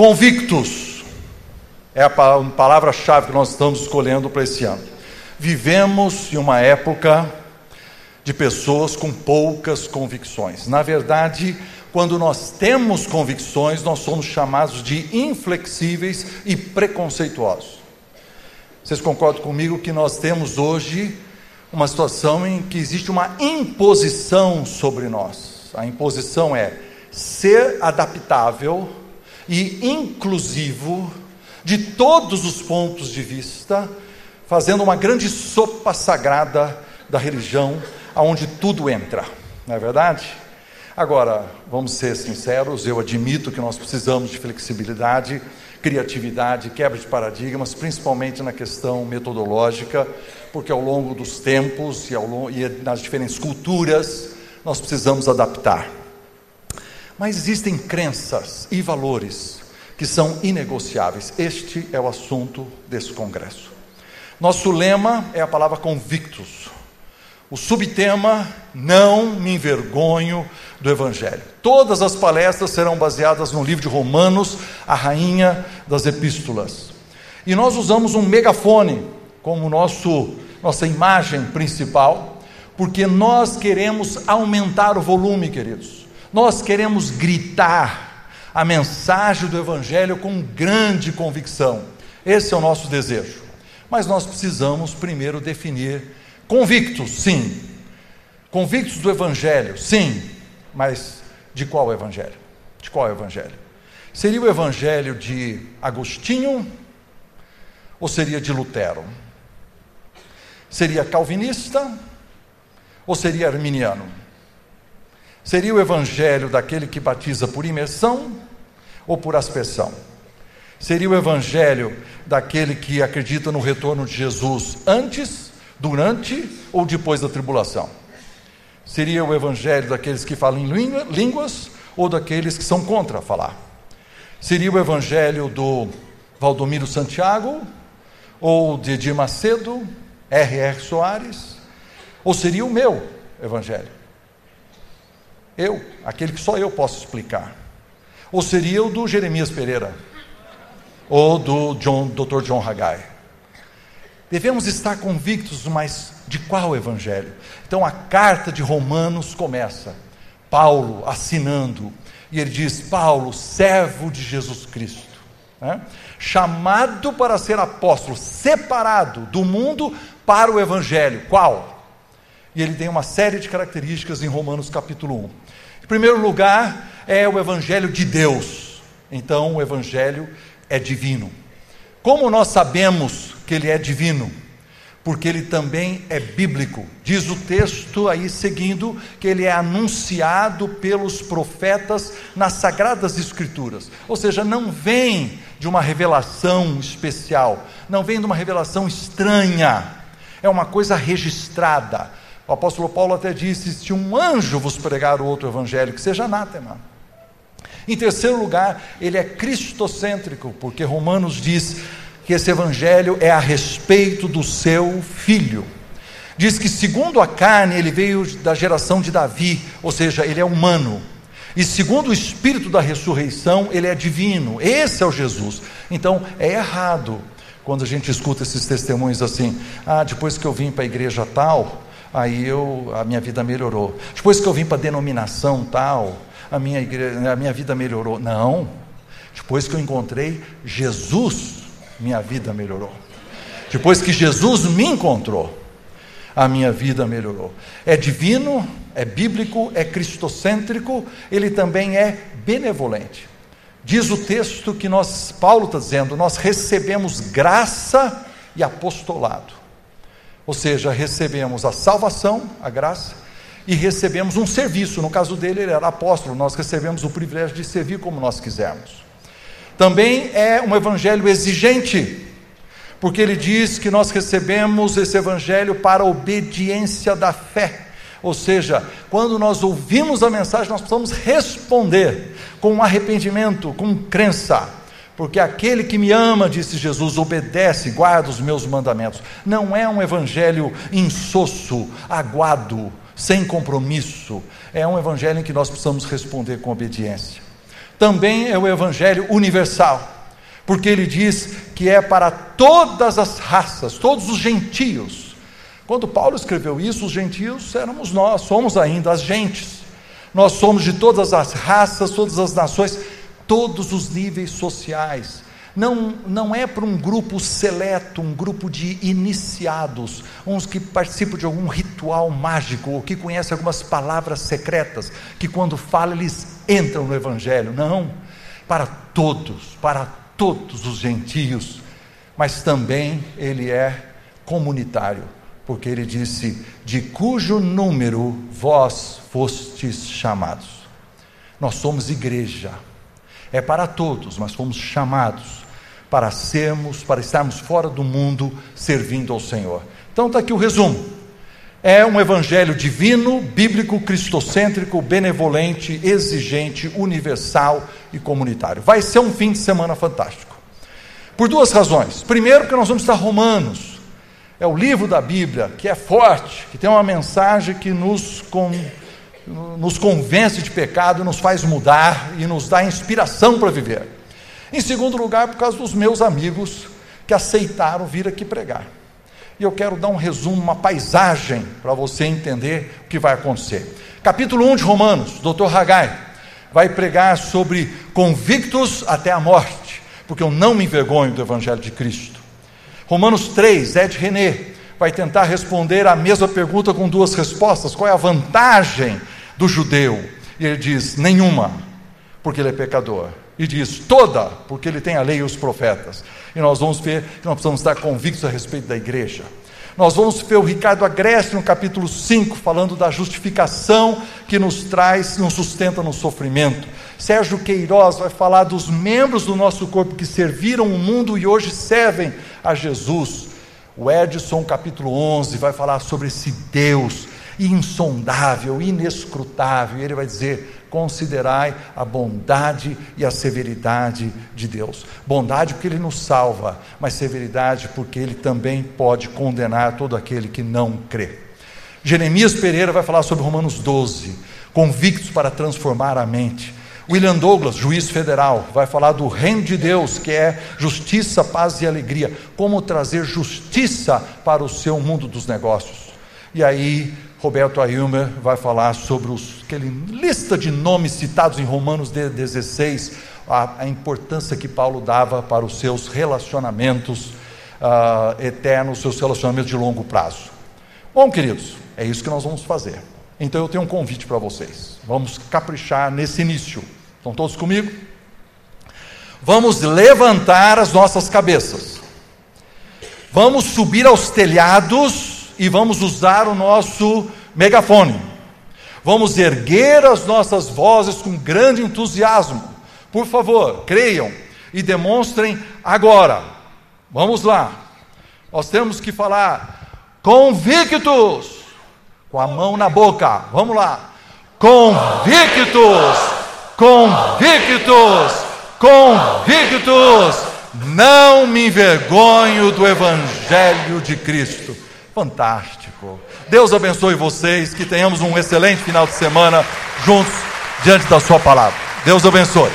Convictos é a palavra-chave que nós estamos escolhendo para esse ano. Vivemos em uma época de pessoas com poucas convicções. Na verdade, quando nós temos convicções, nós somos chamados de inflexíveis e preconceituosos. Vocês concordam comigo que nós temos hoje uma situação em que existe uma imposição sobre nós? A imposição é ser adaptável e inclusivo de todos os pontos de vista, fazendo uma grande sopa sagrada da religião, aonde tudo entra. Não é verdade? Agora, vamos ser sinceros, eu admito que nós precisamos de flexibilidade, criatividade, quebra de paradigmas, principalmente na questão metodológica, porque ao longo dos tempos e, longo, e nas diferentes culturas nós precisamos adaptar. Mas existem crenças e valores que são inegociáveis. Este é o assunto desse congresso. Nosso lema é a palavra convictos. O subtema: Não me envergonho do Evangelho. Todas as palestras serão baseadas no livro de Romanos, a rainha das epístolas. E nós usamos um megafone como nosso, nossa imagem principal, porque nós queremos aumentar o volume, queridos. Nós queremos gritar a mensagem do Evangelho com grande convicção. Esse é o nosso desejo. Mas nós precisamos primeiro definir Convictos, sim. Convictos do Evangelho, sim. Mas de qual Evangelho? De qual Evangelho? Seria o Evangelho de Agostinho ou seria de Lutero? Seria calvinista ou seria arminiano? Seria o Evangelho daquele que batiza por imersão ou por aspersão? Seria o Evangelho daquele que acredita no retorno de Jesus antes durante ou depois da tribulação? Seria o evangelho daqueles que falam em línguas ou daqueles que são contra falar? Seria o evangelho do Valdomiro Santiago ou de Edir Macedo, R.R. Soares? Ou seria o meu evangelho? Eu, aquele que só eu posso explicar. Ou seria o do Jeremias Pereira? Ou do John, Dr. John Haggai? Devemos estar convictos, mas de qual evangelho? Então a carta de Romanos começa, Paulo assinando, e ele diz: Paulo, servo de Jesus Cristo, né? chamado para ser apóstolo, separado do mundo para o evangelho. Qual? E ele tem uma série de características em Romanos capítulo 1. Em primeiro lugar, é o evangelho de Deus. Então, o evangelho é divino. Como nós sabemos que ele é divino? Porque ele também é bíblico. Diz o texto aí seguindo que ele é anunciado pelos profetas nas sagradas escrituras. Ou seja, não vem de uma revelação especial, não vem de uma revelação estranha. É uma coisa registrada. O apóstolo Paulo até disse: se um anjo vos pregar o outro evangelho, que seja anátema. Em terceiro lugar, ele é cristocêntrico, porque Romanos diz que esse evangelho é a respeito do seu filho. Diz que, segundo a carne, ele veio da geração de Davi, ou seja, ele é humano. E segundo o espírito da ressurreição, ele é divino. Esse é o Jesus. Então, é errado quando a gente escuta esses testemunhos assim: ah, depois que eu vim para a igreja tal, aí eu, a minha vida melhorou. Depois que eu vim para a denominação tal, a minha, igreja, a minha vida melhorou. Não. Depois que eu encontrei Jesus, minha vida melhorou. Depois que Jesus me encontrou, a minha vida melhorou. É divino, é bíblico, é cristocêntrico, ele também é benevolente. Diz o texto que nós, Paulo está dizendo, nós recebemos graça e apostolado. Ou seja, recebemos a salvação, a graça, e recebemos um serviço. No caso dele, ele era apóstolo, nós recebemos o privilégio de servir como nós quisermos. Também é um evangelho exigente, porque ele diz que nós recebemos esse evangelho para a obediência da fé. Ou seja, quando nós ouvimos a mensagem, nós precisamos responder com arrependimento, com crença. Porque aquele que me ama, disse Jesus, obedece, guarda os meus mandamentos. Não é um evangelho insosso, aguado, sem compromisso. É um evangelho em que nós precisamos responder com obediência. também é o Evangelho universal, porque ele diz que é para todas as raças, todos os gentios. Quando Paulo escreveu isso, os gentios éramos nós, somos ainda as gentes. Nós somos de todas as raças, todas as nações, todos os níveis sociais não, não é para um grupo seleto, um grupo de iniciados, uns que participam de algum ritual mágico, ou que conhecem algumas palavras secretas, que quando falam eles entram no Evangelho. Não, para todos, para todos os gentios, mas também ele é comunitário, porque ele disse: de cujo número vós fostes chamados. Nós somos igreja é para todos, mas fomos chamados para sermos, para estarmos fora do mundo servindo ao Senhor. Então está aqui o resumo. É um evangelho divino, bíblico, cristocêntrico, benevolente, exigente, universal e comunitário. Vai ser um fim de semana fantástico. Por duas razões. Primeiro, porque nós vamos estar Romanos. É o livro da Bíblia que é forte, que tem uma mensagem que nos com nos convence de pecado, nos faz mudar e nos dá inspiração para viver. Em segundo lugar, por causa dos meus amigos que aceitaram vir aqui pregar. E eu quero dar um resumo, uma paisagem para você entender o que vai acontecer. Capítulo 1 de Romanos, Dr. Hagai vai pregar sobre convictos até a morte, porque eu não me envergonho do Evangelho de Cristo. Romanos 3, Ed René vai tentar responder a mesma pergunta com duas respostas: qual é a vantagem do judeu. E ele diz: nenhuma, porque ele é pecador. E diz: toda, porque ele tem a lei e os profetas. E nós vamos ver que nós precisamos estar convictos a respeito da igreja. Nós vamos ver o Ricardo Agreste no capítulo 5, falando da justificação que nos traz, nos sustenta no sofrimento. Sérgio Queiroz vai falar dos membros do nosso corpo que serviram o mundo e hoje servem a Jesus. O Edson, capítulo 11, vai falar sobre esse Deus insondável, inescrutável. E ele vai dizer: considerai a bondade e a severidade de Deus. Bondade porque ele nos salva, mas severidade porque ele também pode condenar todo aquele que não crê. Jeremias Pereira vai falar sobre Romanos 12, convictos para transformar a mente. William Douglas, juiz federal, vai falar do reino de Deus, que é justiça, paz e alegria. Como trazer justiça para o seu mundo dos negócios. E aí, Roberto Ailmer vai falar sobre os, aquele lista de nomes citados em Romanos 16, a, a importância que Paulo dava para os seus relacionamentos uh, eternos, seus relacionamentos de longo prazo. Bom, queridos, é isso que nós vamos fazer. Então eu tenho um convite para vocês. Vamos caprichar nesse início. Estão todos comigo? Vamos levantar as nossas cabeças. Vamos subir aos telhados e vamos usar o nosso megafone. Vamos erguer as nossas vozes com grande entusiasmo. Por favor, creiam e demonstrem agora. Vamos lá. Nós temos que falar convictos, com a mão na boca. Vamos lá. Convictos, convictos, convictos. Não me envergonho do Evangelho de Cristo Fantástico. Deus abençoe vocês, que tenhamos um excelente final de semana juntos diante da Sua palavra. Deus abençoe.